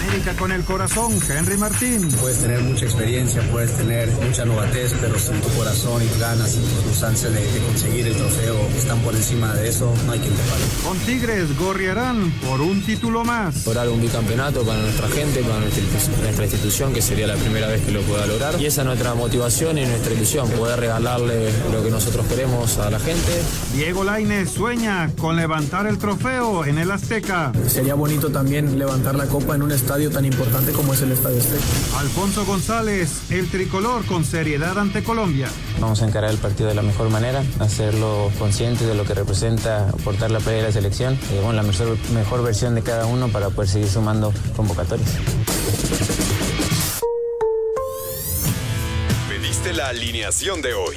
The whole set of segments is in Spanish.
América con el corazón, Henry Martín. Puedes tener mucha experiencia, puedes tener mucha novatez, pero sin tu corazón y tus ganas y tus ansias de, de, conseguir el trofeo están por encima de eso, no hay quien te pare. Con Tigres gorriarán por un título más. Lograr un bicampeonato para nuestra gente, para nuestra, nuestra institución, que sería la primera vez que lo pueda lograr. Y esa es nuestra motivación y nuestra ilusión, poder regalarle lo que nosotros queremos a la gente. Diego Lainez sueña con levantar el trofeo en el Azteca. Sería bonito también levantar la copa en un estadio tan importante como es el Estadio Azteca. Alfonso González, el tricolor con seriedad ante Colombia. Vamos a encarar el partido de la mejor manera, hacerlo consciente de lo que representa portar la playa de la selección y bueno, la mejor, mejor versión de cada uno para poder seguir sumando convocatorias. Pediste la alineación de hoy.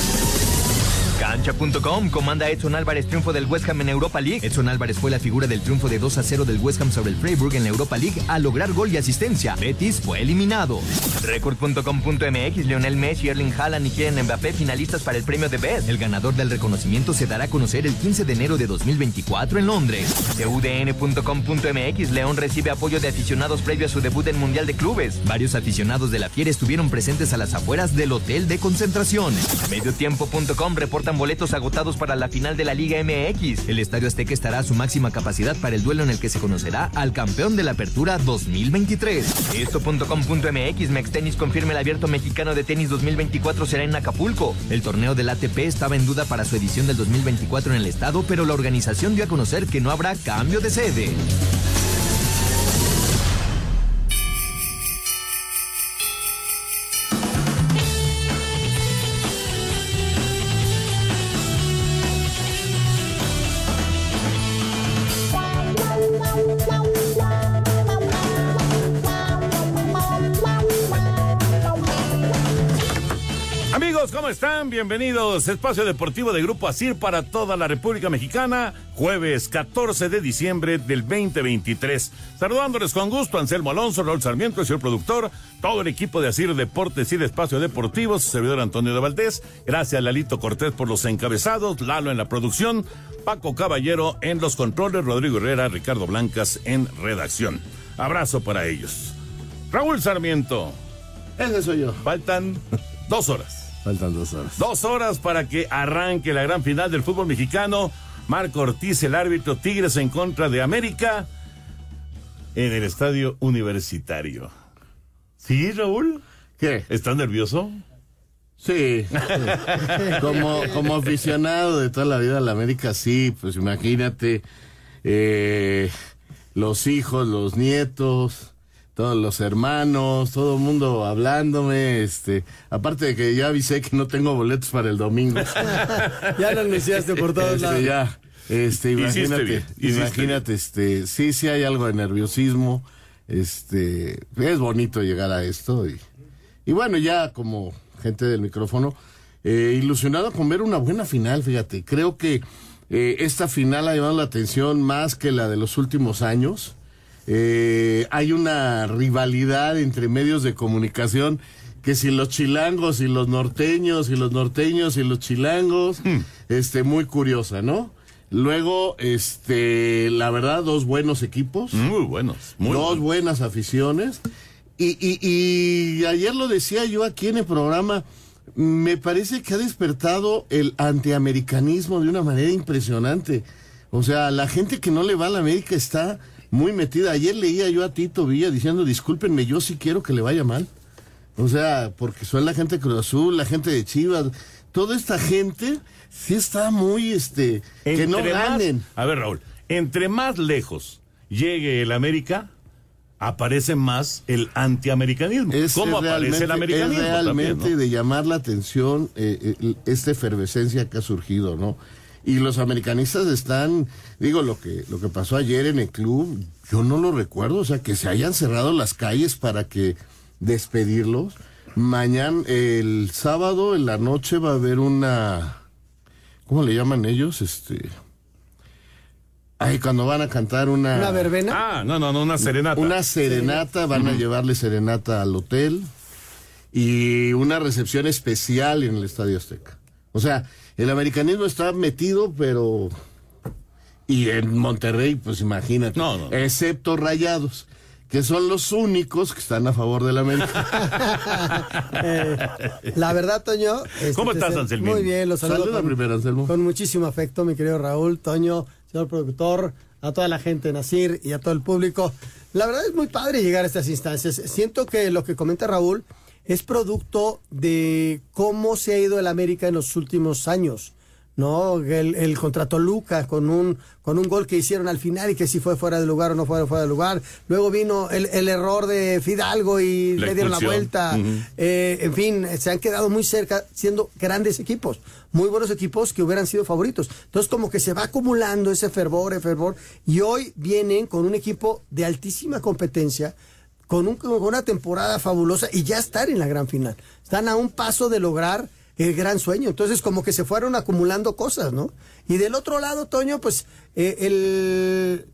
Cancha.com comanda Edson Álvarez triunfo del West Ham en Europa League. Edson Álvarez fue la figura del triunfo de 2 a 0 del West Ham sobre el Freiburg en la Europa League al lograr gol y asistencia. Betis fue eliminado. Record.com.mx Lionel Messi, Erling Haaland y Kylian Mbappé finalistas para el premio de Best. El ganador del reconocimiento se dará a conocer el 15 de enero de 2024 en Londres. CUDN.com.mx León recibe apoyo de aficionados previo a su debut en Mundial de Clubes. Varios aficionados de la Fiera estuvieron presentes a las afueras del hotel de concentración. Mediotiempo.com reporta boletos agotados para la final de la Liga MX. El Estadio Azteca estará a su máxima capacidad para el duelo en el que se conocerá al campeón de la Apertura 2023. Esto.com.mx Mextenis confirma el abierto mexicano de tenis 2024 será en Acapulco. El torneo del ATP estaba en duda para su edición del 2024 en el estado, pero la organización dio a conocer que no habrá cambio de sede. ¿Cómo están? Bienvenidos. Espacio Deportivo de Grupo Asir para toda la República Mexicana. Jueves 14 de diciembre del 2023. Saludándoles con gusto Anselmo Alonso, Raúl Sarmiento, el señor productor, todo el equipo de Asir Deportes y de Espacio Deportivo, su servidor Antonio de Valdés. Gracias a Lalito Cortés por los encabezados, Lalo en la producción, Paco Caballero en los controles, Rodrigo Herrera, Ricardo Blancas en redacción. Abrazo para ellos. Raúl Sarmiento. Ese soy yo. Faltan dos horas. Faltan dos horas. Dos horas para que arranque la gran final del fútbol mexicano. Marco Ortiz, el árbitro Tigres en contra de América en el estadio universitario. ¿Sí, Raúl? ¿Qué? ¿Estás nervioso? Sí. como, como aficionado de toda la vida a la América, sí, pues imagínate. Eh, los hijos, los nietos todos los hermanos, todo el mundo hablándome, este, aparte de que ya avisé que no tengo boletos para el domingo. ya lo anunciaste por todos este, lados. Ya, este, imagínate, imagínate, este, sí, sí hay algo de nerviosismo, este, es bonito llegar a esto y, y bueno, ya como gente del micrófono, eh, ilusionado con ver una buena final, fíjate, creo que eh, esta final ha llamado la atención más que la de los últimos años. Eh, hay una rivalidad entre medios de comunicación que si los chilangos y los norteños y los norteños y los chilangos, hmm. este, muy curiosa, ¿no? Luego, este, la verdad, dos buenos equipos. Muy buenos. Muy dos buenas aficiones. Y, y, y ayer lo decía yo aquí en el programa, me parece que ha despertado el antiamericanismo de una manera impresionante. O sea, la gente que no le va a la América está muy metida. Ayer leía yo a Tito Villa diciendo, discúlpenme, yo sí quiero que le vaya mal. O sea, porque soy la gente de Cruz Azul, la gente de Chivas, toda esta gente sí está muy, este, que no ganen. a ver, Raúl, entre más lejos llegue el América, aparece más el antiamericanismo. Es, ¿Cómo aparece el americanismo? Es realmente de llamar la atención eh, esta efervescencia que ha surgido, ¿no? Y los americanistas están, digo, lo que, lo que pasó ayer en el club, yo no lo recuerdo, o sea, que se hayan cerrado las calles para que despedirlos. Mañana, el sábado en la noche va a haber una, ¿cómo le llaman ellos? Este, ay, cuando van a cantar una... ¿Una verbena? Ah, no, no, no, una serenata. Una serenata, van a llevarle serenata al hotel y una recepción especial en el Estadio Azteca. O sea, el americanismo está metido, pero... Y en Monterrey, pues imagínate. No, no. Excepto Rayados, que son los únicos que están a favor del América. Eh, la verdad, Toño. este, ¿Cómo estás, Anselmín? Muy bien, los saludo. Saluda con- primero, Anselmo. Con muchísimo afecto, mi querido Raúl, Toño, señor productor, a toda la gente de Nacir y a todo el público. La verdad es muy padre llegar a estas instancias. Siento que lo que comenta Raúl es producto de cómo se ha ido el América en los últimos años. ¿no? El, el contra Toluca con un, con un gol que hicieron al final y que si fue fuera de lugar o no fue fuera de lugar. Luego vino el, el error de Fidalgo y La le dieron la vuelta. Eh, en fin, se han quedado muy cerca siendo grandes equipos, muy buenos equipos que hubieran sido favoritos. Entonces como que se va acumulando ese fervor, ese fervor, y hoy vienen con un equipo de altísima competencia, con, un- una temporada fabulosa y ya estar en la gran final. Están a un paso de lograr el gran sueño. Entonces como que se fueron acumulando cosas, ¿no? Y del otro lado, Toño, pues eh, el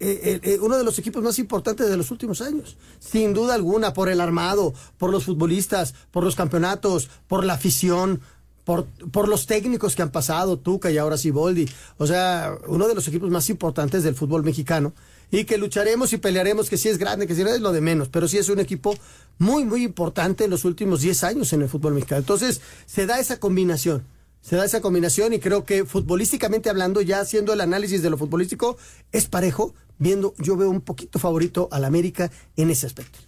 eh, eh, uno de los equipos más importantes de los últimos años. Sin duda alguna, por el armado, por los futbolistas, por los campeonatos, por la afición, por, por los técnicos que han pasado, Tuca y ahora Siboldi. O sea, uno de los equipos más importantes del fútbol mexicano. Y que lucharemos y pelearemos, que sí es grande, que sí es lo de menos, pero sí es un equipo muy, muy importante en los últimos 10 años en el fútbol mexicano. Entonces, se da esa combinación. Se da esa combinación y creo que futbolísticamente hablando, ya haciendo el análisis de lo futbolístico, es parejo, viendo, yo veo un poquito favorito al América en ese aspecto.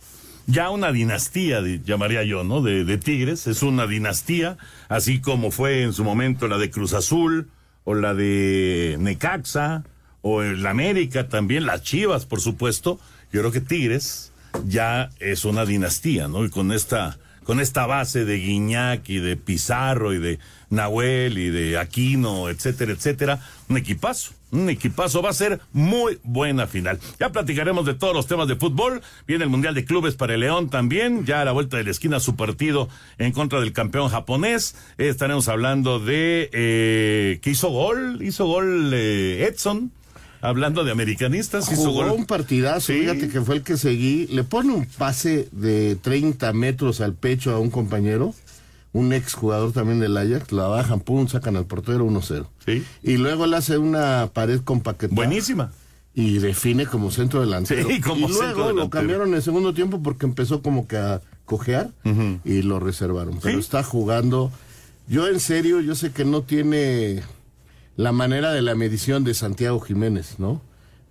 ya una dinastía, di- llamaría yo, ¿no? De, de Tigres, es una dinastía, así como fue en su momento la de Cruz Azul, o la de Necaxa, o el América también, las Chivas, por supuesto. Yo creo que Tigres ya es una dinastía, ¿no? Y con esta, con esta base de Guiñac y de Pizarro y de Nahuel y de Aquino, etcétera, etcétera, un equipazo. Un equipazo va a ser muy buena final. Ya platicaremos de todos los temas de fútbol. Viene el Mundial de Clubes para el León también. Ya a la vuelta de la esquina su partido en contra del campeón japonés. Eh, estaremos hablando de eh, que hizo gol, hizo gol eh, Edson. Hablando de americanistas, hizo Jugó gol. un partidazo, Sí. fíjate que fue el que seguí. Le pone un pase de 30 metros al pecho a un compañero, un ex jugador también del Ajax, la bajan, pum, sacan al portero 1-0. Sí. Y luego le hace una pared con paquete. Buenísima. Y define como centro delantero. Sí, como y centro luego lo cambiaron en el segundo tiempo porque empezó como que a cojear y lo reservaron. Pero Sí. está jugando. Yo en serio, yo sé que no tiene la manera de la medición de Santiago Jiménez, ¿no?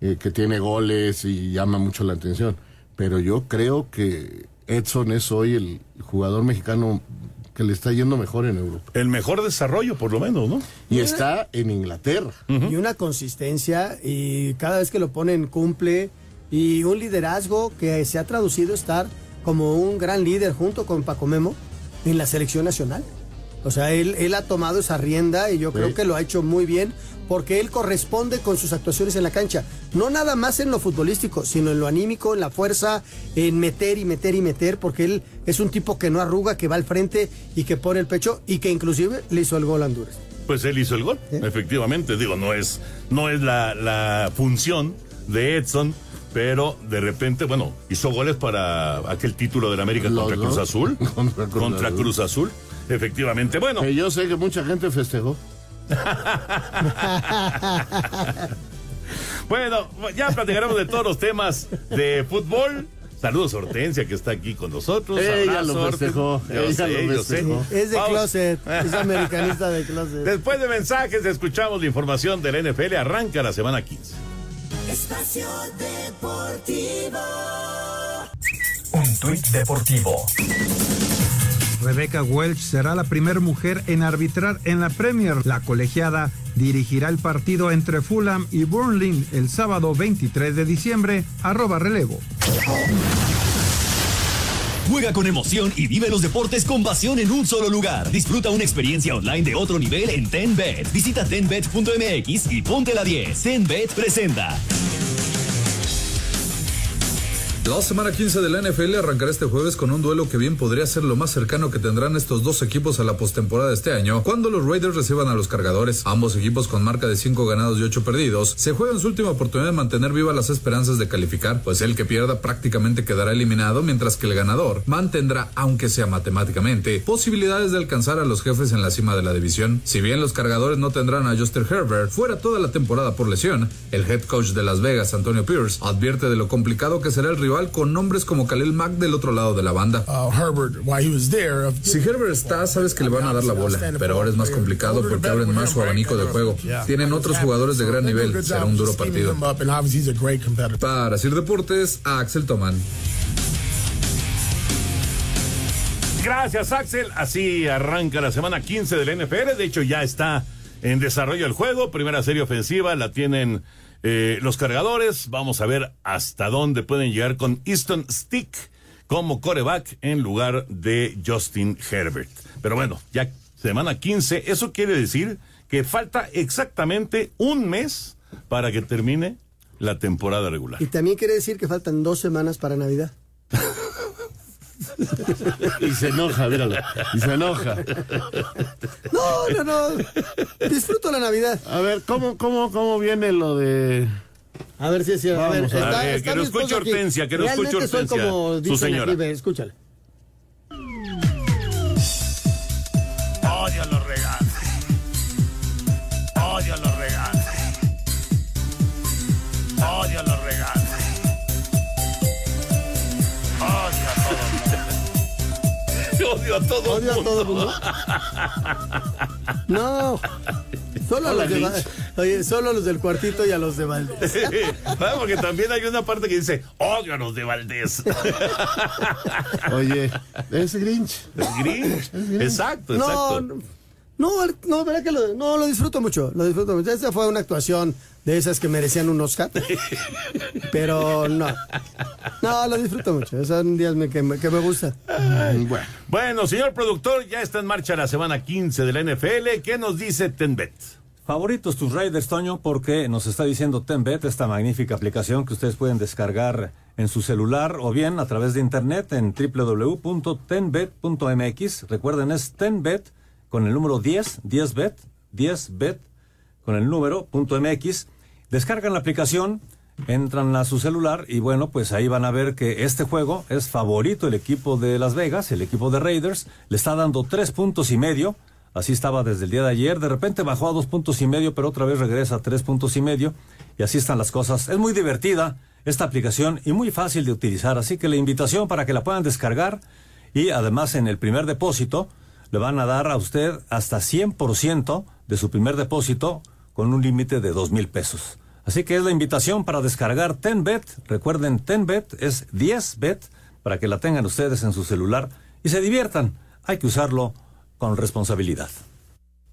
Eh, que tiene goles y llama mucho la atención. Pero yo creo que Edson es hoy el jugador mexicano que le está yendo mejor en Europa. El mejor desarrollo, por lo menos, ¿no? Y está en Inglaterra. Y una consistencia y cada vez que lo ponen cumple y un liderazgo que se ha traducido a estar como un gran líder junto con Paco Memo en la selección nacional. O sea, él, él ha tomado esa rienda y yo Sí. creo que lo ha hecho muy bien porque él corresponde con sus actuaciones en la cancha. No nada más en lo futbolístico, sino en lo anímico, en la fuerza, en meter y meter y meter, porque él es un tipo que no arruga, que va al frente y que pone el pecho y que inclusive le hizo el gol a Honduras. Pues él hizo el gol, efectivamente. Digo, no es, no es la, la función de Edson, pero de repente, bueno, hizo goles para aquel título del América Los contra Cruz. Azul. Contra Cruz contra. Cruz Azul. Efectivamente. Bueno, Que yo sé que mucha gente festejó. bueno, ya platicaremos de todos los temas de fútbol. Saludos a Hortensia que está aquí con nosotros. Ella Abrazo, lo festejó, ella sé, lo yo sé. festejó. Es de Vamos. closet, es americanista de closet. Después de mensajes, escuchamos la información de la NFL. Arranca la semana 15. Espacio Deportivo. Un tuit deportivo. Rebecca Welch será la primera mujer en arbitrar en la Premier. La colegiada dirigirá el partido entre Fulham y Burnley el sábado 23 de diciembre. Arroba relevo. Juega con emoción y vive los deportes con pasión en un solo lugar. Disfruta una experiencia online de otro nivel en TenBet. Visita tenbet.mx y ponte la 10. TenBet presenta. La semana 15 de la NFL arrancará este jueves con un duelo que bien podría ser lo más cercano que tendrán estos dos equipos a la postemporada de este año, cuando los Raiders reciban a los cargadores. Ambos equipos con marca de 5 ganados y 8 perdidos se juegan su última oportunidad de mantener vivas las esperanzas de calificar, pues el que pierda prácticamente quedará eliminado, mientras que el ganador mantendrá, aunque sea matemáticamente, posibilidades de alcanzar a los jefes en la cima de la división. Si bien los cargadores no tendrán a Justin Herbert fuera toda la temporada por lesión, el head coach de Las Vegas, Antonio Pierce, advierte de lo complicado que será el rival con nombres como Khalil Mack del otro lado de la banda. si Herbert está, sabes que le van a dar la bola, pero ahora es más complicado porque abren más su abanico de juego. Tienen otros jugadores de gran nivel, será un duro partido. Para Sir Deportes, Axel Tomán. Gracias, Axel. Así arranca la semana 15 del NFL. De hecho, ya está en desarrollo el juego. Primera serie ofensiva la tienen eh, los cargadores, vamos a ver hasta dónde pueden llegar con Easton Stick como coreback en lugar de Justin Herbert. Pero bueno, ya semana 15, eso quiere decir que falta exactamente un mes para que termine la temporada regular. Y también quiere decir que faltan dos semanas para Navidad. y se enoja, míralo. Y se enoja. No, no, no. Disfruto la Navidad. A ver, ¿cómo, cómo, cómo viene lo de. A ver si es cierto. A ver, está, a ver, que lo escuche Hortensia, que lo escuche Hortensia. Soy como su señora. Aquí, escúchale. Odio Odio a todo Odio a todo mundo. No. Solo a los, de, oye, solo a los del cuartito y a los de Valdés. Sí, porque también hay una parte que dice, odio a los de Valdés. Oye, es Grinch. Es Grinch. Exacto, exacto. No, no, no, verdad que lo, no, lo disfruto mucho, lo disfruto mucho. Esa fue una actuación de esas que merecían un Oscar. Pero no. No, lo disfruto mucho. Son días que, me, que me gusta. Bueno. bueno, señor productor, ya está en marcha la semana 15 de la NFL. ¿Qué nos dice Tenbet? Favoritos tus Raiders, Toño, porque nos está diciendo Tenbet, esta magnífica aplicación que ustedes pueden descargar en su celular o bien a través de internet en www.tenbet.mx. Recuerden, es Tenbet con el número 10, 10bet, 10bet con el número .mx. Descargan la aplicación, entran a su celular y bueno, pues ahí van a ver que este juego es favorito el equipo de Las Vegas, el equipo de Raiders, le está dando tres puntos y medio. Así estaba desde el día de ayer. De repente bajó a dos puntos y medio, pero otra vez regresa a tres puntos y medio. Y así están las cosas. Es muy divertida esta aplicación y muy fácil de utilizar. Así que la invitación para que la puedan descargar y además en el primer depósito le van a dar a usted hasta 100% de su primer depósito con un límite de dos mil pesos. Así que es la invitación para descargar TenBet. Recuerden, TenBet es 10Bet para que la tengan ustedes en su celular y se diviertan. Hay que usarlo con responsabilidad.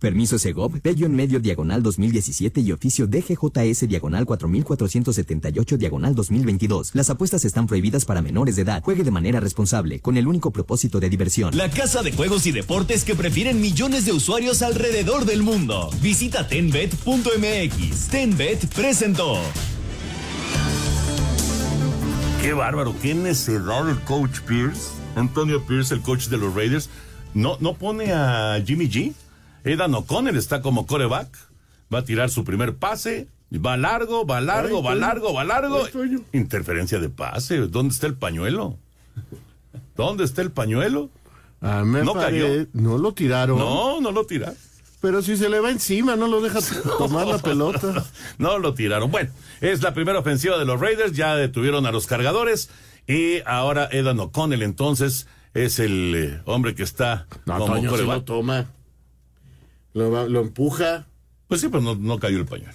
Permiso Segov, Bello en medio diagonal 2017 y oficio DGJS diagonal 4478 diagonal 2022. Las apuestas están prohibidas para menores de edad. Juegue de manera responsable, con el único propósito de diversión. La casa de juegos y deportes que prefieren millones de usuarios alrededor del mundo. Visita tenbet.mx. Tenbet presentó. Qué bárbaro, qué necedad el coach Pierce. Antonio Pierce, el coach de los Raiders. No, no pone a Jimmy G. Edan O'Connell está como coreback. Va a tirar su primer pase. Va largo, va largo, va largo, va largo. Interferencia de pase. ¿Dónde está el pañuelo? ¿Dónde está el pañuelo? Ah, no cayó. No lo tiraron. No, no lo tiraron. Pero si se le va encima, no lo deja tomar la pelota. No lo tiraron. Bueno, es la primera ofensiva de los Raiders. Ya detuvieron a los cargadores. Y ahora Edan O'Connell entonces es el eh, hombre que está no, como Toño, si lo toma. Lo, lo, empuja. Pues sí, pero no, cayó el pañuelo.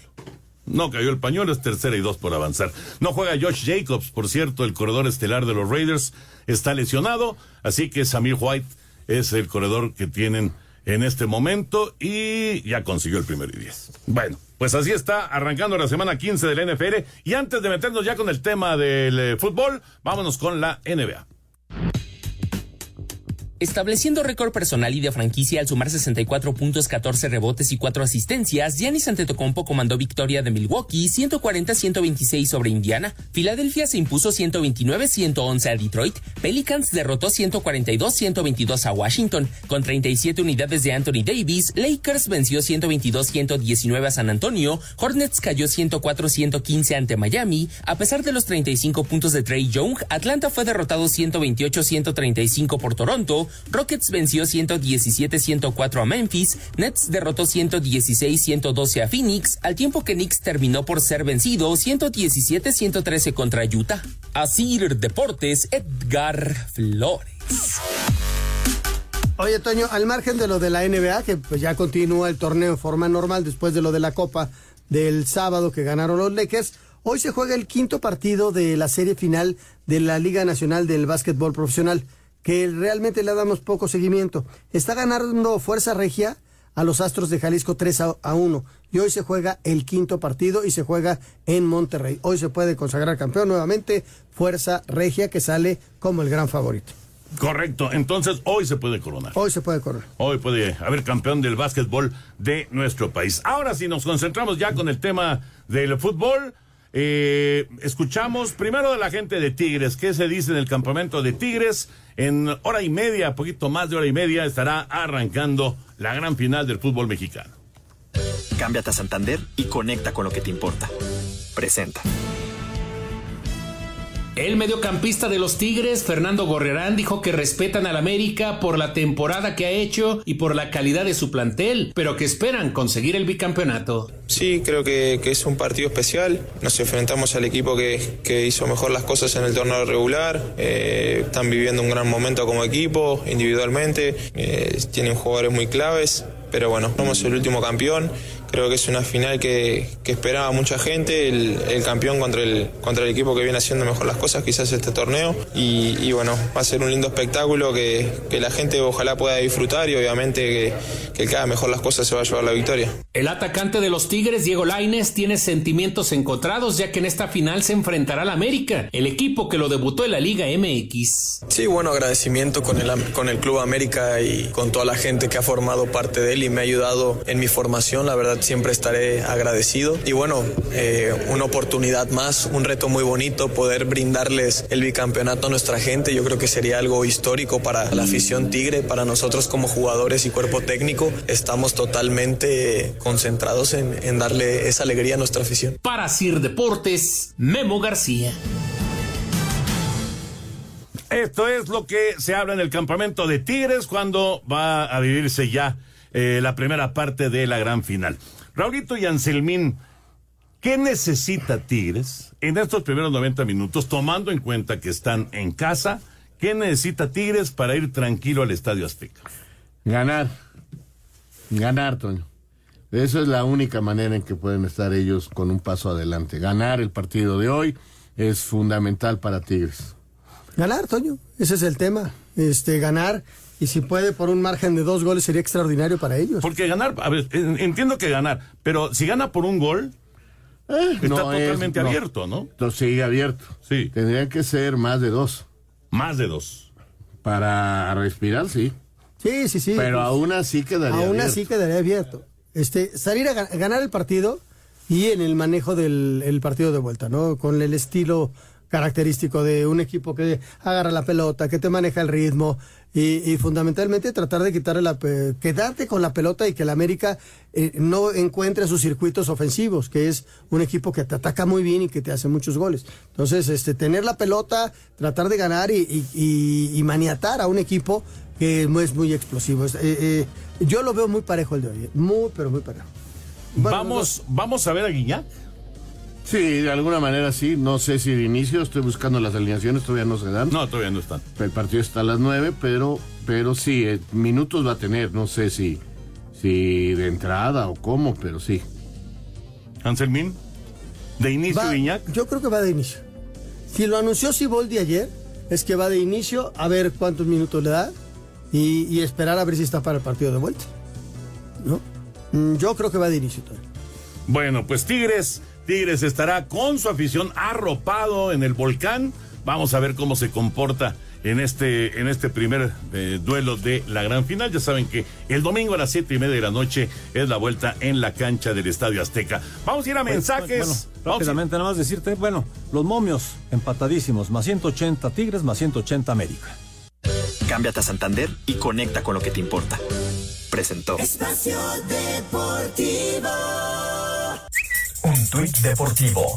No cayó el pañuelo, es tercera y dos por avanzar. No juega Josh Jacobs, por cierto, el corredor estelar de los Raiders está lesionado, así que Samir White es el corredor que tienen en este momento y ya consiguió el primer y diez. Bueno, pues así está arrancando la semana 15 del NFL y antes de meternos ya con el tema del eh, fútbol, vámonos con la NBA. Estableciendo récord personal y de franquicia al sumar 64 puntos, 14 rebotes y 4 asistencias, Giannis Antetokounmpo comandó victoria de Milwaukee 140-126 sobre Indiana. Filadelfia se impuso 129-111 a Detroit. Pelicans derrotó 142-122 a Washington. Con 37 unidades de Anthony Davis, Lakers venció 122-119 a San Antonio. Hornets cayó 104-115 ante Miami. A pesar de los 35 puntos de Trey Young, Atlanta fue derrotado 128-135 por Toronto. Rockets venció 117-104 a Memphis, Nets derrotó 116-112 a Phoenix, al tiempo que Knicks terminó por ser vencido 117-113 contra Utah. Asir Deportes, Edgar Flores. Oye, Toño, al margen de lo de la NBA, que pues ya continúa el torneo en forma normal después de lo de la Copa del sábado que ganaron los Lakers, hoy se juega el quinto partido de la serie final de la Liga Nacional del Básquetbol Profesional que realmente le damos poco seguimiento. Está ganando Fuerza Regia a los Astros de Jalisco 3 a, 1 y hoy se juega el quinto partido y se juega en Monterrey. Hoy se puede consagrar campeón nuevamente Fuerza Regia que sale como el gran favorito. Correcto, entonces hoy se puede coronar. Hoy se puede coronar. Hoy puede haber campeón del básquetbol de nuestro país. Ahora sí nos concentramos ya con el tema del fútbol. Eh, escuchamos primero de la gente de Tigres, qué se dice en el campamento de Tigres. En hora y media, poquito más de hora y media, estará arrancando la gran final del fútbol mexicano. Cámbiate a Santander y conecta con lo que te importa. Presenta. El mediocampista de los Tigres, Fernando Gorrerán, dijo que respetan al América por la temporada que ha hecho y por la calidad de su plantel, pero que esperan conseguir el bicampeonato. Sí, creo que, es un partido especial. Nos enfrentamos al equipo que, hizo mejor las cosas en el torneo regular. Eh, están viviendo un gran momento como equipo, individualmente. Eh, tienen jugadores muy claves pero bueno, somos el último campeón. Creo que es una final que, esperaba mucha gente, el, campeón contra el, contra el equipo que viene haciendo mejor las cosas, quizás este torneo. Y, bueno, va a ser un lindo espectáculo que, la gente ojalá pueda disfrutar y obviamente que, que el que haga mejor las cosas se va a llevar la victoria. El atacante de los Tigres, Diego Laines, tiene sentimientos encontrados ya que en esta final se enfrentará al América, el equipo que lo debutó en la Liga MX. Sí, bueno, agradecimiento con el, con el Club América y con toda la gente que ha formado parte de él y me ha ayudado en mi formación. La verdad siempre estaré agradecido. Y bueno, eh, una oportunidad más, un reto muy bonito, poder brindarles el bicampeonato a nuestra gente. Yo creo que sería algo histórico para la afición Tigre, para nosotros como jugadores y cuerpo técnico. Estamos totalmente concentrados en, en darle esa alegría a nuestra afición. Para Sir Deportes, Memo García. Esto es lo que se habla en el campamento de Tigres cuando va a vivirse ya eh, la primera parte de la gran final. Raulito y Anselmín, ¿qué necesita Tigres en estos primeros 90 minutos, tomando en cuenta que están en casa? ¿Qué necesita Tigres para ir tranquilo al Estadio Azteca? Ganar. Ganar, Toño. Esa es la única manera en que pueden estar ellos con un paso adelante. Ganar el partido de hoy es fundamental para Tigres. Ganar, Toño. Ese es el tema. Este, ganar y si puede por un margen de dos goles sería extraordinario para ellos. Porque ganar, a ver, entiendo que ganar, pero si gana por un gol, eh, está totalmente abierto, ¿no? sigue abierto. Sí. Tendrían que ser más de dos. Más de dos. Para respirar, sí. Sí, sí, sí. Pero aún así quedaría aún así quedaría abierto. Este, salir a ganar el partido y en el manejo del partido de vuelta, ¿no? Con el estilo característico de un equipo que agarra la pelota, que te maneja el ritmo y, fundamentalmente tratar de quitarle la quedarte con la pelota y que el América eh, no encuentre sus circuitos ofensivos, que es un equipo que te ataca muy bien y que te hace muchos goles. Entonces, este tener la pelota, tratar de ganar y, maniatar a un equipo que es muy explosivo. Eh, eh, yo lo veo muy parejo el de hoy, muy pero muy parejo. vamos, vamos a ver a Guiñac. Sí, de alguna manera sí. No sé si de inicio, estoy buscando las alineaciones, todavía no se dan. No, todavía no están. El partido está a las nueve, pero, pero sí, eh, minutos va a tener. No sé si, si de entrada o cómo, pero sí. Anselmín, ¿de inicio Viñac? Yo creo que va de inicio. Si lo anunció Siboldi ayer, es que va de inicio a ver cuántos minutos le da y, esperar a ver si está para el partido de vuelta. ¿No? Mm, yo creo que va de inicio todavía. Bueno, pues Tigres Tigres estará con su afición arropado en el volcán. Vamos a ver cómo se comporta en este, en este primer eh, duelo de la gran final. Ya saben que el domingo a las siete y media de la noche es la vuelta en la cancha del Estadio Azteca. Vamos a ir a mensajes. rápidamente, nada más decirte, bueno, los momios empatadísimos, más 180 Tigres, más 180 América. Cámbiate a Santander y conecta con lo que te importa. Presentó. Espacio Deportivo. Deportivo.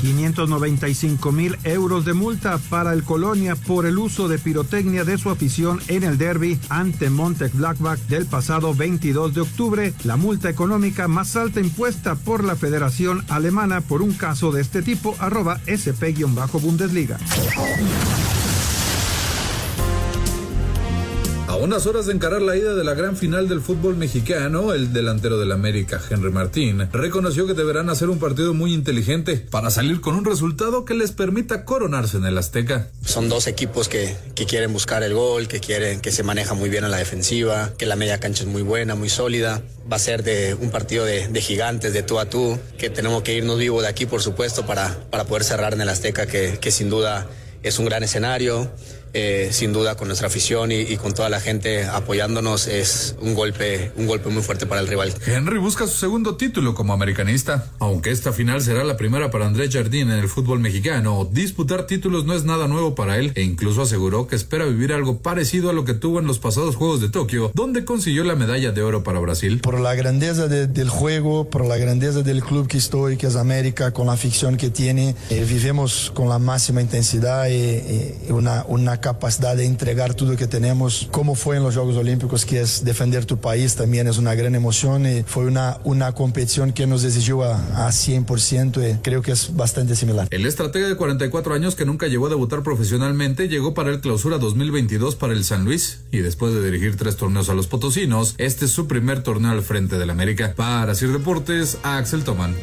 595 mil euros de multa para el Colonia por el uso de pirotecnia de su afición en el derby ante Montec Blackback del pasado 22 de octubre, la multa económica más alta impuesta por la Federación Alemana por un caso de este tipo, arroba SP-Bundesliga. Unas horas de encarar la ida de la gran final del fútbol mexicano, el delantero del América, Henry Martín, reconoció que deberán hacer un partido muy inteligente para salir con un resultado que les permita coronarse en el Azteca. Son dos equipos que, que quieren buscar el gol, que quieren que se maneja muy bien a la defensiva, que la media cancha es muy buena, muy sólida. Va a ser de un partido de, de gigantes, de tú a tú, que tenemos que irnos vivos de aquí, por supuesto, para, para poder cerrar en el Azteca, que, que sin duda es un gran escenario. Eh, sin duda con nuestra afición y, y, con toda la gente apoyándonos es un golpe, un golpe muy fuerte para el rival. Henry busca su segundo título como americanista. Aunque esta final será la primera para Andrés Jardín en el fútbol mexicano, disputar títulos no es nada nuevo para él e incluso aseguró que espera vivir algo parecido a lo que tuvo en los pasados Juegos de Tokio, donde consiguió la medalla de oro para Brasil. Por la grandeza de, del juego, por la grandeza del club que estoy, que es América, con la afición que tiene, eh, vivimos con la máxima intensidad y, y una, una capacidad de entregar todo lo que tenemos, como fue en los Juegos Olímpicos, que es defender tu país, también es una gran emoción y fue una, una competición que nos exigió a, a 100% y creo que es bastante similar. El estratega de 44 años que nunca llegó a debutar profesionalmente llegó para el clausura 2022 para el San Luis y después de dirigir tres torneos a los potosinos, este es su primer torneo al frente del América. Para Sir Deportes, Axel Toman.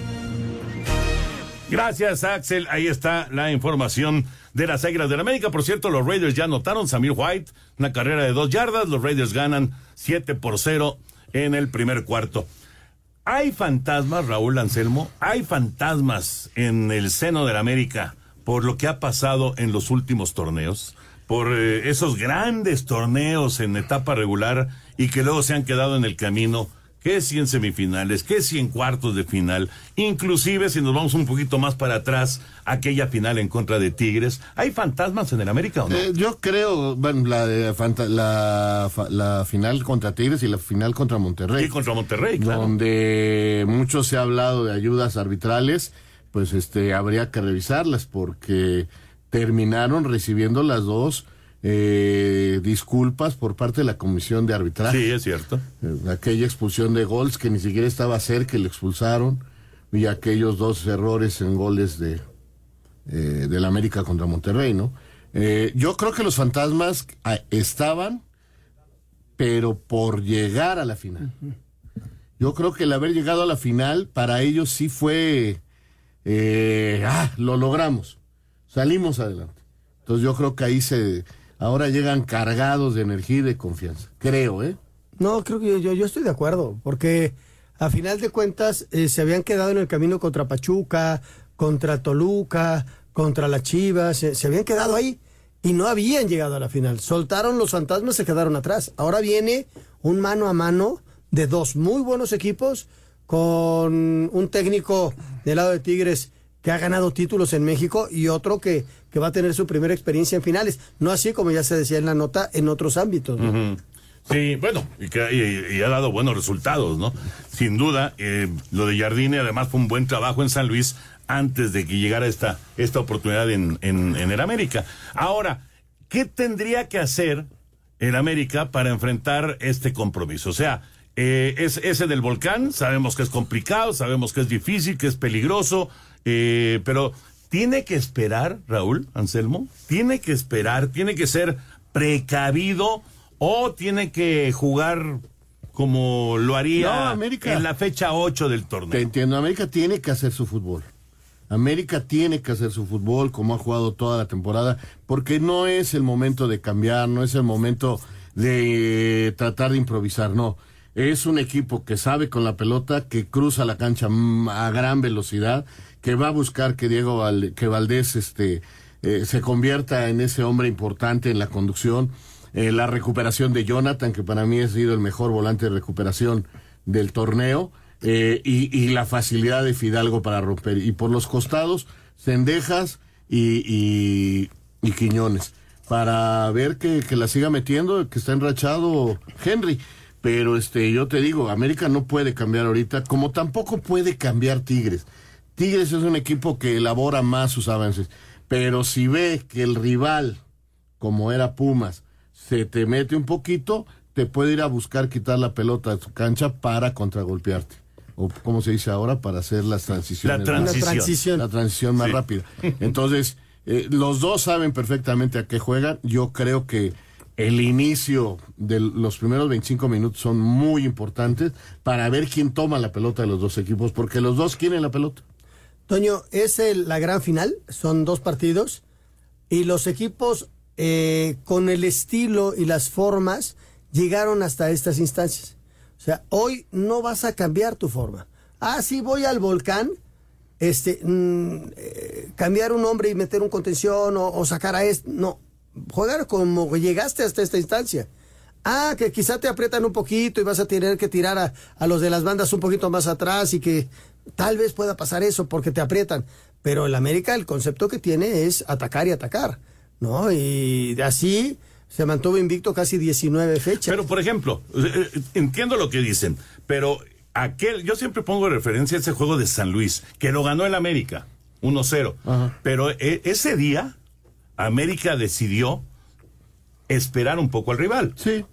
Gracias, Axel. Ahí está la información de las Águilas del América. Por cierto, los Raiders ya anotaron Samir White, una carrera de dos yardas. Los Raiders ganan 7 por 0 en el primer cuarto. Hay fantasmas, Raúl Anselmo, hay fantasmas en el seno del América por lo que ha pasado en los últimos torneos, por eh, esos grandes torneos en etapa regular y que luego se han quedado en el camino que si en semifinales, que si en cuartos de final, inclusive si nos vamos un poquito más para atrás, aquella final en contra de Tigres. ¿Hay fantasmas en el América o no? Eh, yo creo, bueno, la, de fanta- la, final contra Tigres y la final contra Monterrey. Sí, contra Monterrey, claro. Donde mucho se ha hablado de ayudas arbitrales, pues este habría que revisarlas porque terminaron recibiendo las dos eh, disculpas por parte de la comisión de arbitraje. Sí, es cierto. Eh, aquella expulsión de gols que ni siquiera estaba cerca y le expulsaron y aquellos dos errores en goles de eh, del América contra Monterrey, ¿no? Eh, yo creo que los fantasmas ah, estaban, pero por llegar a la final. Yo creo que el haber llegado a la final para ellos sí fue, eh, ah, lo logramos, salimos adelante. Entonces yo creo que ahí se, ahora llegan cargados de energía y de confianza, creo, ¿eh? No, creo que yo, estoy de acuerdo, porque a final de cuentas eh, se habían quedado en el camino contra Pachuca, contra Toluca, contra las Chivas, se, se habían quedado ahí y no habían llegado a la final. Soltaron los fantasmas, se quedaron atrás. Ahora viene un mano a mano de dos muy buenos equipos con un técnico del lado de Tigres que ha ganado títulos en México y otro que, que va a tener su primera experiencia en finales. No así como ya se decía en la nota en otros ámbitos. Sí, bueno, y, que- ha dado buenos resultados, ¿no? Sin duda, eh, lo de Jardine además fue un buen trabajo en San Luis antes de que llegara esta, esta oportunidad en, en, en el América. Ahora, ¿qué tendría que hacer el América para enfrentar este compromiso? O sea, eh, es, ese del volcán, sabemos que es complicado, sabemos que es difícil, que es peligroso, eh, pero tiene que esperar, Raúl Anselmo, tiene que esperar, tiene que ser precavido o tiene que jugar como lo haría No, América. en la fecha 8 del torneo. Te entiendo, América tiene que hacer su fútbol. América tiene que hacer su fútbol como ha jugado toda la temporada, porque no es el momento de cambiar, no es el momento de tratar de improvisar, no. Es un equipo que sabe con la pelota, que cruza la cancha a gran velocidad, que va a buscar que Diego que Valdés este eh, se convierta en ese hombre importante en la conducción. Eh, la recuperación de Jonathan, que para mí ha sido el mejor volante de recuperación del torneo. eh, y, la facilidad de Fidalgo para romper. Y por los costados, Cendejas y, y, y Quiñones. Para ver que, que la siga metiendo, que está enrachado Henry. Pero este, yo te digo, América no puede cambiar ahorita, como tampoco puede cambiar Tigres. Tigres es un equipo que elabora más sus avances. Pero si ve que el rival, como era Pumas, se te mete un poquito, te puede ir a buscar quitar la pelota de tu cancha para contragolpearte. O como se dice ahora, para hacer las transiciones. La transición. La transición. La transición más Sí. rápida. Entonces, eh, los dos saben perfectamente a qué juegan. Yo creo que el inicio de los primeros 25 minutos son muy importantes para ver quién toma la pelota de los dos equipos, porque los dos quieren la pelota. Toño, es la gran final, son dos partidos y los equipos eh, con el estilo y las formas llegaron hasta estas instancias. O sea, hoy no vas a cambiar tu forma. Ah, sí, voy al volcán, este, mm, eh, cambiar un hombre y meter un contención o, sacar a este. No, jugar como llegaste hasta esta instancia. Ah, que quizá te aprietan un poquito y vas a tener que tirar a los de las bandas un poquito más atrás y que tal vez pueda pasar eso porque te aprietan. Pero el América, el concepto que tiene es atacar y atacar, ¿no? Y así se mantuvo invicto casi 19 fechas. Pero, por ejemplo, eh, eh, entiendo lo que dicen, pero aquel, yo siempre pongo referencia a ese juego de San Luis, que lo ganó el América, 1-0. Pero eh, ese día, América decidió esperar un poco al rival. Sí.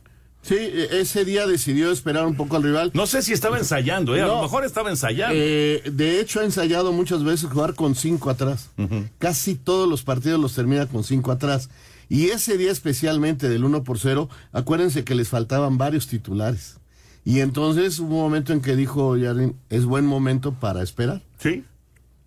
Sí, e- ese día decidió esperar un poco al rival. No sé si estaba ensayando, ¿eh? a No. lo mejor estaba ensayando. Eh, de hecho, ha ensayado muchas veces jugar con cinco atrás. Casi todos los partidos los termina con cinco atrás. Y ese día especialmente del 1 por 0, acuérdense que les faltaban varios titulares. Y entonces hubo un momento en que dijo Jardín, es buen momento para esperar. Sí.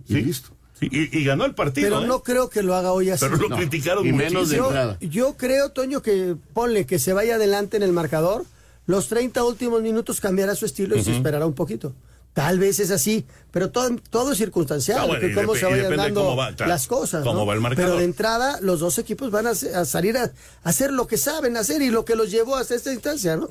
Y listo. Y, y ganó el partido. Pero ¿eh? no creo que lo haga hoy así. Pero lo No. criticaron Y muchísimo. menos de Yo, entrada. yo creo, Toño, que ponle que se vaya adelante en el marcador, los 30 últimos minutos cambiará su estilo y se esperará un poquito. Tal vez es así, pero todo, todo es circunstancial, Ah, bueno, cómo se vayan depende dando cómo va, claro, las cosas. cómo ¿no? va el marcador. Pero de entrada, los dos equipos van a salir a, a hacer lo que saben hacer y lo que los llevó hasta esta instancia, ¿no?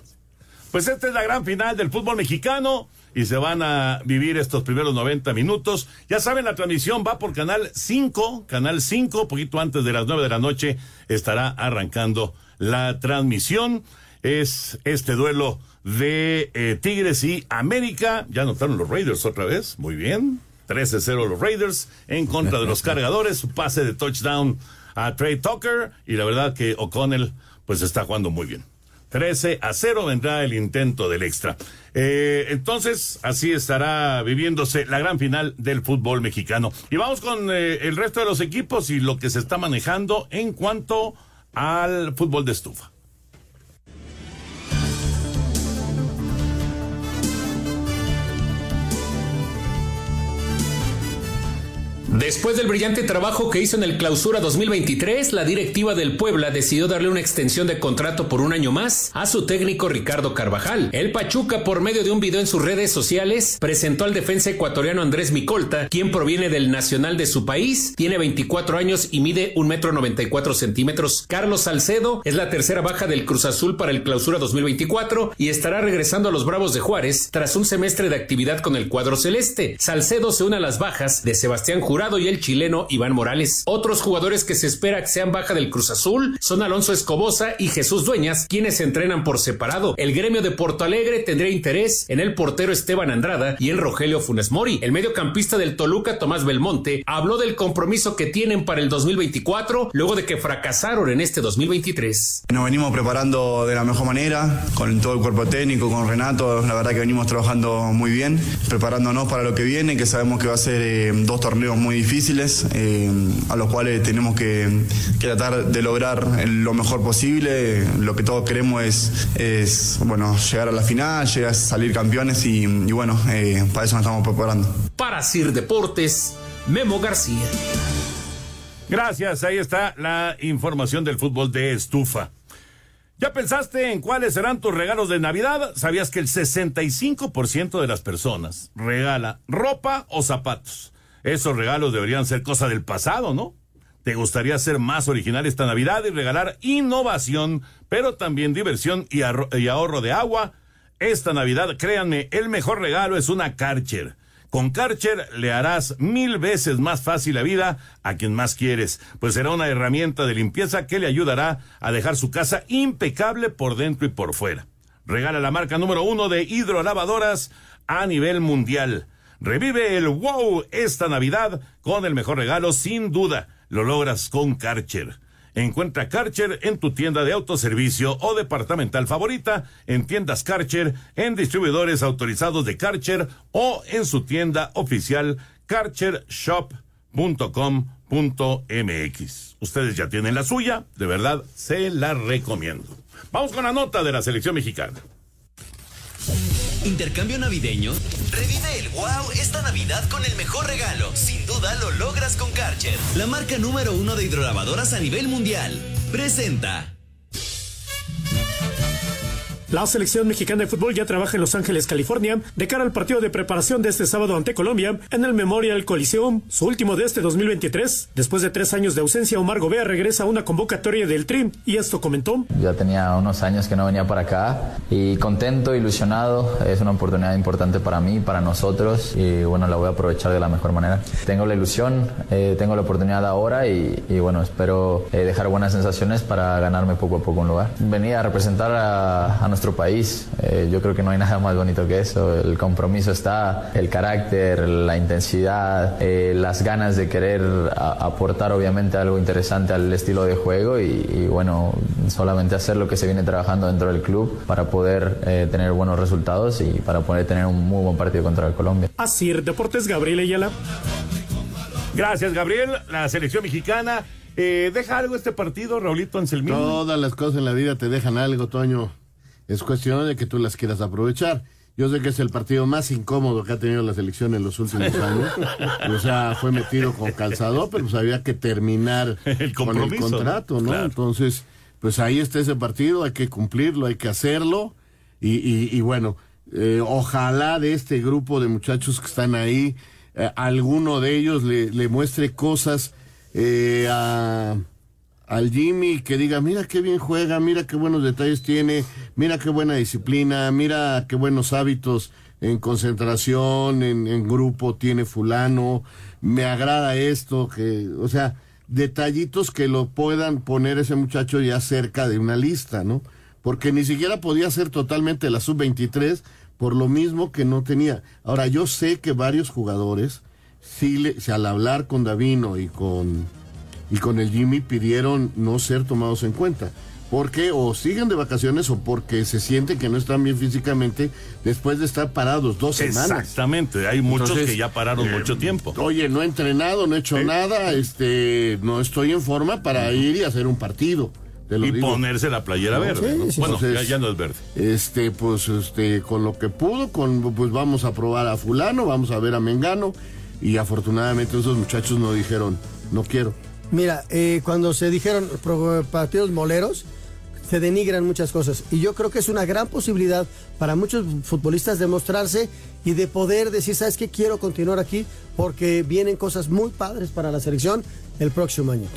Pues esta es la gran final del fútbol mexicano y se van a vivir estos primeros 90 minutos. Ya saben, la transmisión va por Canal 5, Canal 5, poquito antes de las 9 de la noche estará arrancando la transmisión. Es este duelo de eh, Tigres y América. Ya anotaron los Raiders otra vez, muy bien. 13-0 los Raiders en contra de los cargadores. Su pase de touchdown a Trey Tucker y la verdad que O'Connell pues está jugando muy bien. 13 a 0 vendrá el intento del extra. Eh, entonces, así estará viviéndose la gran final del fútbol mexicano. Y vamos con eh, el resto de los equipos y lo que se está manejando en cuanto al fútbol de estufa. Después del brillante trabajo que hizo en el Clausura 2023, la directiva del Puebla decidió darle una extensión de contrato por un año más a su técnico Ricardo Carvajal. El Pachuca, por medio de un video en sus redes sociales, presentó al defensa ecuatoriano Andrés Micolta, quien proviene del Nacional de su país, tiene 24 años y mide un metro 94 centímetros. Carlos Salcedo es la tercera baja del Cruz Azul para el Clausura 2024 y estará regresando a los Bravos de Juárez tras un semestre de actividad con el cuadro celeste. Salcedo se une a las bajas de Sebastián Jurado y el chileno Iván Morales. Otros jugadores que se espera que sean baja del Cruz Azul son Alonso Escobosa y Jesús Dueñas, quienes entrenan por separado. El gremio de Porto Alegre tendría interés en el portero Esteban Andrada y en Rogelio Funes Mori. El mediocampista del Toluca, Tomás Belmonte, habló del compromiso que tienen para el 2024 luego de que fracasaron en este 2023. Nos venimos preparando de la mejor manera, con todo el cuerpo técnico, con Renato, la verdad que venimos trabajando muy bien, preparándonos para lo que viene, que sabemos que va a ser eh, dos torneos muy difíciles, eh, a los cuales tenemos que, que tratar de lograr lo mejor posible. Lo que todos queremos es, es bueno, llegar a la final, llegar a salir campeones y, y bueno, eh, para eso nos estamos preparando. Para Sir Deportes, Memo García. Gracias, ahí está la información del fútbol de estufa. ¿Ya pensaste en cuáles serán tus regalos de Navidad? ¿Sabías que el 65% de las personas regala ropa o zapatos? Esos regalos deberían ser cosa del pasado, ¿no? ¿Te gustaría ser más original esta Navidad y regalar innovación, pero también diversión y, ahorro de agua? Esta Navidad, créanme, el mejor regalo es una Karcher. Con Karcher le harás mil veces más fácil la vida a quien más quieres, pues será una herramienta de limpieza que le ayudará a dejar su casa impecable por dentro y por fuera. Regala la marca número uno de hidrolavadoras a nivel mundial. Revive el wow esta Navidad con el mejor regalo sin duda lo logras con Karcher. Encuentra Karcher en tu tienda de autoservicio o departamental favorita, en tiendas Karcher, en distribuidores autorizados de Karcher o en su tienda oficial karchershop.com.mx. Ustedes ya tienen la suya, de verdad se la recomiendo. Vamos con la nota de la selección mexicana. ¿Intercambio navideño? Revive el wow esta Navidad con el mejor regalo. Sin duda lo logras con Karcher, la marca número uno de hidrolavadoras a nivel mundial. Presenta. La selección mexicana de fútbol ya trabaja en Los Ángeles, California, de cara al partido de preparación de este sábado ante Colombia en el Memorial Coliseum, su último de este 2023. Después de tres años de ausencia, Omar Gobea regresa a una convocatoria del TRIM y esto comentó. Ya tenía unos años que no venía para acá y contento, ilusionado. Es una oportunidad importante para mí, para nosotros y bueno, la voy a aprovechar de la mejor manera. Tengo la ilusión, eh, tengo la oportunidad ahora y, bueno, espero eh, dejar buenas sensaciones para ganarme poco a poco un lugar. Venía a representar a, a nuestro país. Eh, yo creo que no hay nada más bonito que eso. El compromiso está, el carácter, la intensidad, eh, las ganas de querer a, aportar obviamente algo interesante al estilo de juego y, y, bueno, solamente hacer lo que se viene trabajando dentro del club para poder eh, tener buenos resultados y para poder tener un muy buen partido contra el Colombia. Así, Deportes Gabriel Ayala. Gracias, Gabriel. La selección mexicana. Eh, ¿Deja algo este partido, Raulito Anselmín? Todas las cosas en la vida te dejan algo, Toño. Es cuestión de que tú las quieras aprovechar. Yo sé que es el partido más incómodo que ha tenido la selección en los últimos años. o sea, fue metido con calzador, pero pues había que terminar el con el contrato, ¿no? Claro. Entonces, pues ahí está ese partido, hay que cumplirlo, hay que hacerlo. Y, y, y bueno, eh, ojalá de este grupo de muchachos que están ahí, eh, alguno de ellos le, le muestre cosas eh, a al Jimmy que diga, mira qué bien juega, mira qué buenos detalles tiene, mira qué buena disciplina, mira qué buenos hábitos en concentración, en, grupo tiene fulano, me agrada esto, que, o sea, detallitos que lo puedan poner ese muchacho ya cerca de una lista, ¿no? Porque ni siquiera podía ser totalmente la sub-23 por lo mismo que no tenía. Ahora, yo sé que varios jugadores, sí, le, si al hablar con Davino y con y con el Jimmy pidieron no ser tomados en cuenta. Porque o siguen de vacaciones o porque se sienten que no están bien físicamente después de estar parados dos semanas. Exactamente, hay muchos Entonces, que ya pararon eh, mucho tiempo. Oye, no he entrenado, no he hecho nada, este, no estoy en forma para ir y hacer un partido. Te lo y digo. ponerse la playera No, verde. sí, ¿no? sí, bueno, entonces, ya, ya no es verde. Este, pues, este, con lo que pudo, con, pues vamos a probar a fulano, vamos a ver a Mengano, y afortunadamente esos muchachos no dijeron, no quiero. Mira, eh, cuando se dijeron partidos moleros, se denigran muchas cosas. Y yo creo que es una gran posibilidad para muchos futbolistas de mostrarse y de poder decir, ¿sabes qué? Quiero continuar aquí porque vienen cosas muy padres para la selección el próximo año.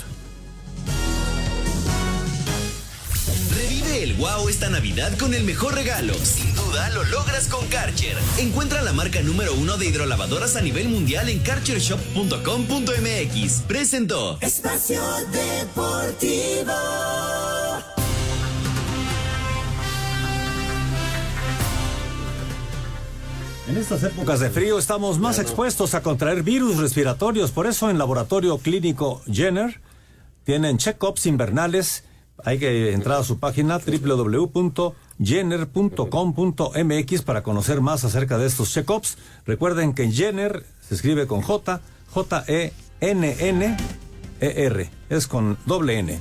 Wow esta Navidad con el mejor regalo. Sin duda lo logras con Karcher. Encuentra la marca número uno de hidrolavadoras a nivel mundial en karchershop.com.mx. Presentó. Espacio Deportivo. En estas épocas de frío estamos más expuestos a contraer virus respiratorios. Por eso en Laboratorio Clínico Jenner tienen check-ups invernales. Hay que entrar a su página www.jenner.com.mx para conocer más acerca de estos check-ups. Recuerden que Jenner se escribe con J, J-E-N-N-E-R. Es con doble N.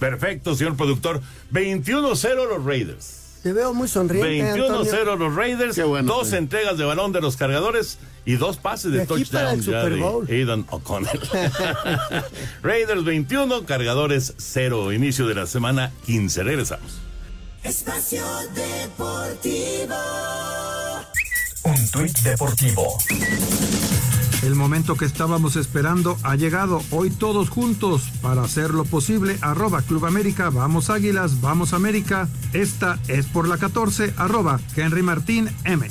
Perfecto, señor productor. 21-0 los Raiders. Te veo muy sonriente. 21-0 los Raiders. dos entregas de balón de los cargadores y dos pases de, De aquí para touchdown el Super de Bowl. Aidan O'Connell. Raiders 21, cargadores 0. Inicio de la semana 15. Regresamos. Espacio Deportivo. Un tuit deportivo. El momento que estábamos esperando ha llegado. Hoy todos juntos para hacer lo posible. Arroba Club América. Vamos Águilas. Vamos América. Esta es por la 14. Arroba Henry Martín M.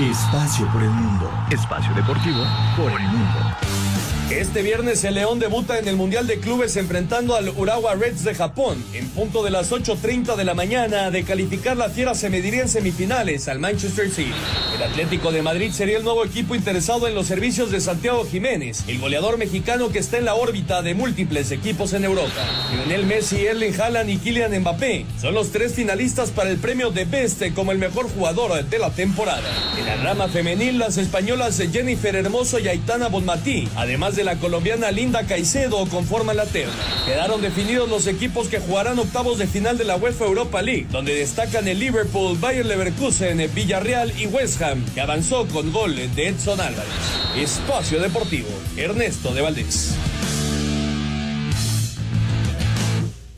Espacio por el mundo. Espacio deportivo por el mundo. Este viernes el León debuta en el Mundial de Clubes enfrentando al Urawa Reds de Japón. En punto de las 8.30 de la mañana, de calificar la fiera se mediría en semifinales al Manchester City. El Atlético de Madrid sería el nuevo equipo interesado en los servicios de Santiago Jiménez, el goleador mexicano que está en la órbita de múltiples equipos en Europa. Lionel Messi, Erling Haaland y Kylian Mbappé son los tres finalistas para el premio de Best como el mejor jugador de la temporada. En la rama femenil, las españolas Jennifer Hermoso y Aitana Bonmatí, además de la colombiana Linda Caicedo conforman la terna. Quedaron definidos los equipos que jugarán octavos de final de la UEFA Europa League, donde destacan el Liverpool, Bayer Leverkusen, Villarreal y West Ham, que avanzó con gol de Edson Álvarez. Espacio Deportivo, Ernesto de Valdés.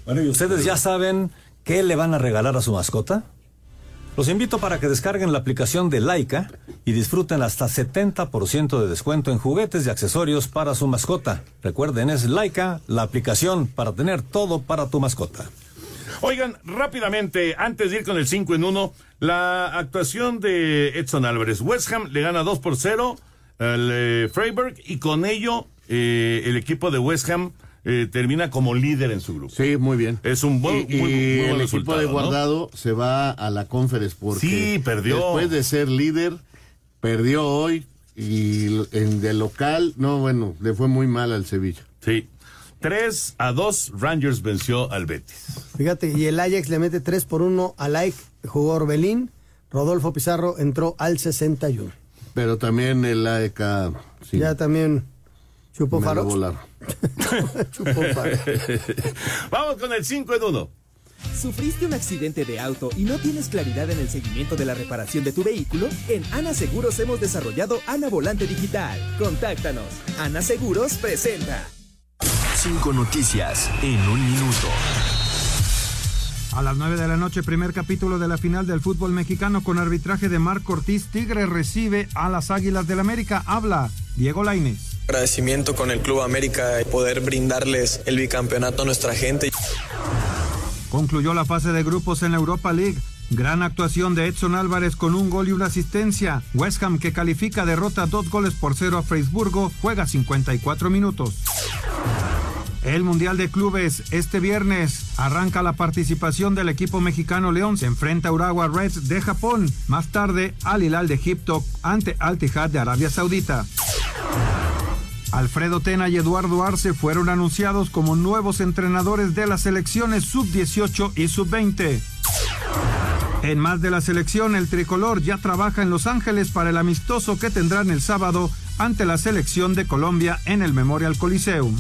Bueno, ¿y ustedes ya saben qué le van a regalar a su mascota? Los invito para que descarguen la aplicación de Laika y disfruten hasta 70% de descuento en juguetes y accesorios para su mascota. Recuerden, es Laika, la aplicación para tener todo para tu mascota. Oigan, rápidamente, antes de ir con el 5 en 1, la actuación de Edson Álvarez. West Ham le gana 2 por 0 al eh, Freiburg y con ello eh, el equipo de West Ham eh, termina como líder en su grupo. Sí, muy bien. Es un buen, y, muy- y muy buen el resultado, equipo de ¿no? Guardado se va a la conference porque Sí, perdió. después de ser líder perdió hoy y en de local no bueno le fue muy mal al Sevilla. Sí. 3 a 2, Rangers venció al Betis. Fíjate, y el Ajax le mete 3 por 1 a Like, jugó Orbelín, Rodolfo Pizarro entró al 61. Pero también el AEK sí, Ya también chupó faros. volaron. Chupó faros. Vamos con el 5 en 1. ¿Sufriste un accidente de auto y no tienes claridad en el seguimiento de la reparación de tu vehículo? En Ana Seguros hemos desarrollado Ana Volante Digital. Contáctanos. Ana Seguros presenta. Cinco noticias en un minuto. A las 9 de la noche, primer capítulo de la final del fútbol mexicano con arbitraje de Marco Ortiz. Tigre recibe a las Águilas del América. Habla Diego Lainez. Agradecimiento con el Club América y poder brindarles el bicampeonato a nuestra gente. Concluyó la fase de grupos en la Europa League. Gran actuación de Edson Álvarez con un gol y una asistencia. West Ham que califica derrota dos goles por cero a Freisburgo juega 54 minutos. El Mundial de Clubes este viernes arranca la participación del equipo mexicano León. Se enfrenta a Urawa Reds de Japón. Más tarde Al Hilal de Egipto ante Al Tijad de Arabia Saudita. Alfredo Tena y Eduardo Arce fueron anunciados como nuevos entrenadores de las selecciones sub-18 y sub-20. En más de la selección, el tricolor ya trabaja en Los Ángeles para el amistoso que tendrán el sábado ante la selección de Colombia en el Memorial Coliseum.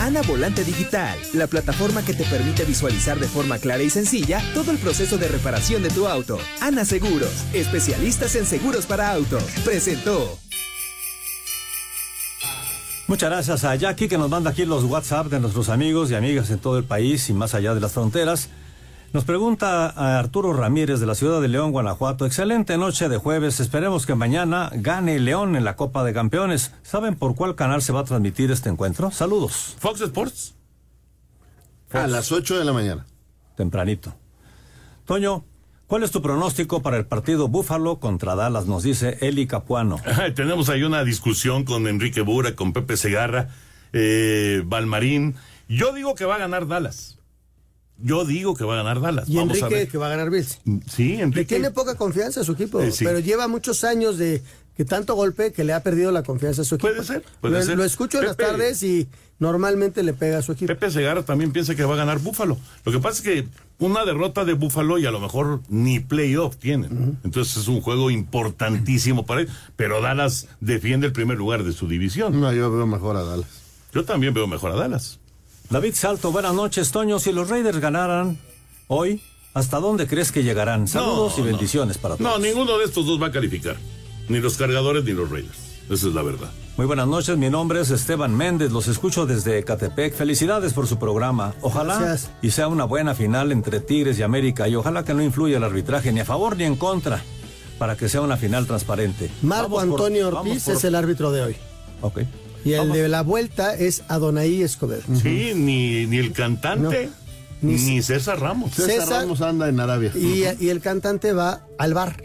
Ana Volante Digital, la plataforma que te permite visualizar de forma clara y sencilla todo el proceso de reparación de tu auto. Ana Seguros, especialistas en seguros para autos. Presentó. Muchas gracias a Jackie que nos manda aquí los WhatsApp de nuestros amigos y amigas en todo el país y más allá de las fronteras. Nos pregunta a Arturo Ramírez de la ciudad de León, Guanajuato. Excelente noche de jueves. Esperemos que mañana gane León en la Copa de Campeones. ¿Saben por cuál canal se va a transmitir este encuentro? Saludos. Fox Sports. A las 8 de la mañana. Tempranito. Toño, ¿cuál es tu pronóstico para el partido Búfalo contra Dallas? Nos dice Eli Capuano. Ay, Tenemos ahí una discusión con Enrique Bura, con Pepe Segarra, eh, Valmarín. Yo digo que va a ganar Dallas. Yo digo que va a ganar Dallas. Y Vamos a Enrique ver. que va a ganar Bills. Sí, Le Enrique. tiene poca confianza a su equipo, Eh, sí. pero lleva muchos años de que tanto golpe que le ha perdido la confianza a su equipo. Puede ser, puede lo, ser. lo escucho en las tardes y normalmente le pega a su equipo. Pepe Segarra también piensa que va a ganar Búfalo. Lo que pasa es que una derrota de Búfalo y a lo mejor ni playoff tienen. Entonces es un juego importantísimo para él. Pero Dallas defiende el primer lugar de su división. No, yo veo mejor a Dallas. Yo también veo mejor a Dallas. David Salto, buenas noches, Toño. Si los Raiders ganaran hoy, ¿hasta dónde crees que llegarán? Saludos No, y no. bendiciones para todos. No, ninguno de estos dos va a calificar. Ni los cargadores ni los Raiders. Esa es la verdad. Muy buenas noches, mi nombre es Esteban Méndez, los escucho desde Catepec. Felicidades por su programa. Ojalá Gracias. y sea una buena final entre Tigres y América y ojalá que no influya el arbitraje ni a favor ni en contra. para que sea una final transparente. Marco Antonio Ortiz es el árbitro de hoy. Ok. Y el de la vuelta es Adonai Escobar. Sí, ni, ni el cantante, ni, César Ramos. César, Ramos anda en Arabia. Y, y el cantante va al bar.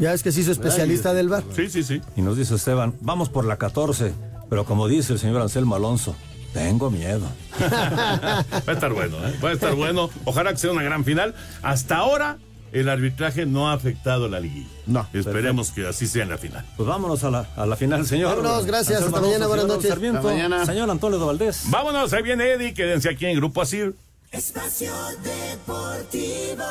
Ya es que se hizo especialista del bar. Sí, sí, sí. Y nos dice Esteban, vamos por la 14, pero como dice el señor Anselmo Alonso, tengo miedo. Va a estar bueno, ¿eh? Va a estar bueno. Ojalá que sea una gran final. Hasta ahora, el arbitraje no ha afectado la liguilla. No. Esperemos que así sea en la final. Pues vámonos a la, a la final, señor. Vámonos, gracias. Hasta mañana, buenas noches. Hasta mañana. Señor Antonio Valdés. Vámonos, ahí viene Eddie. Quédense aquí en Grupo Asir. Espacio Deportivo.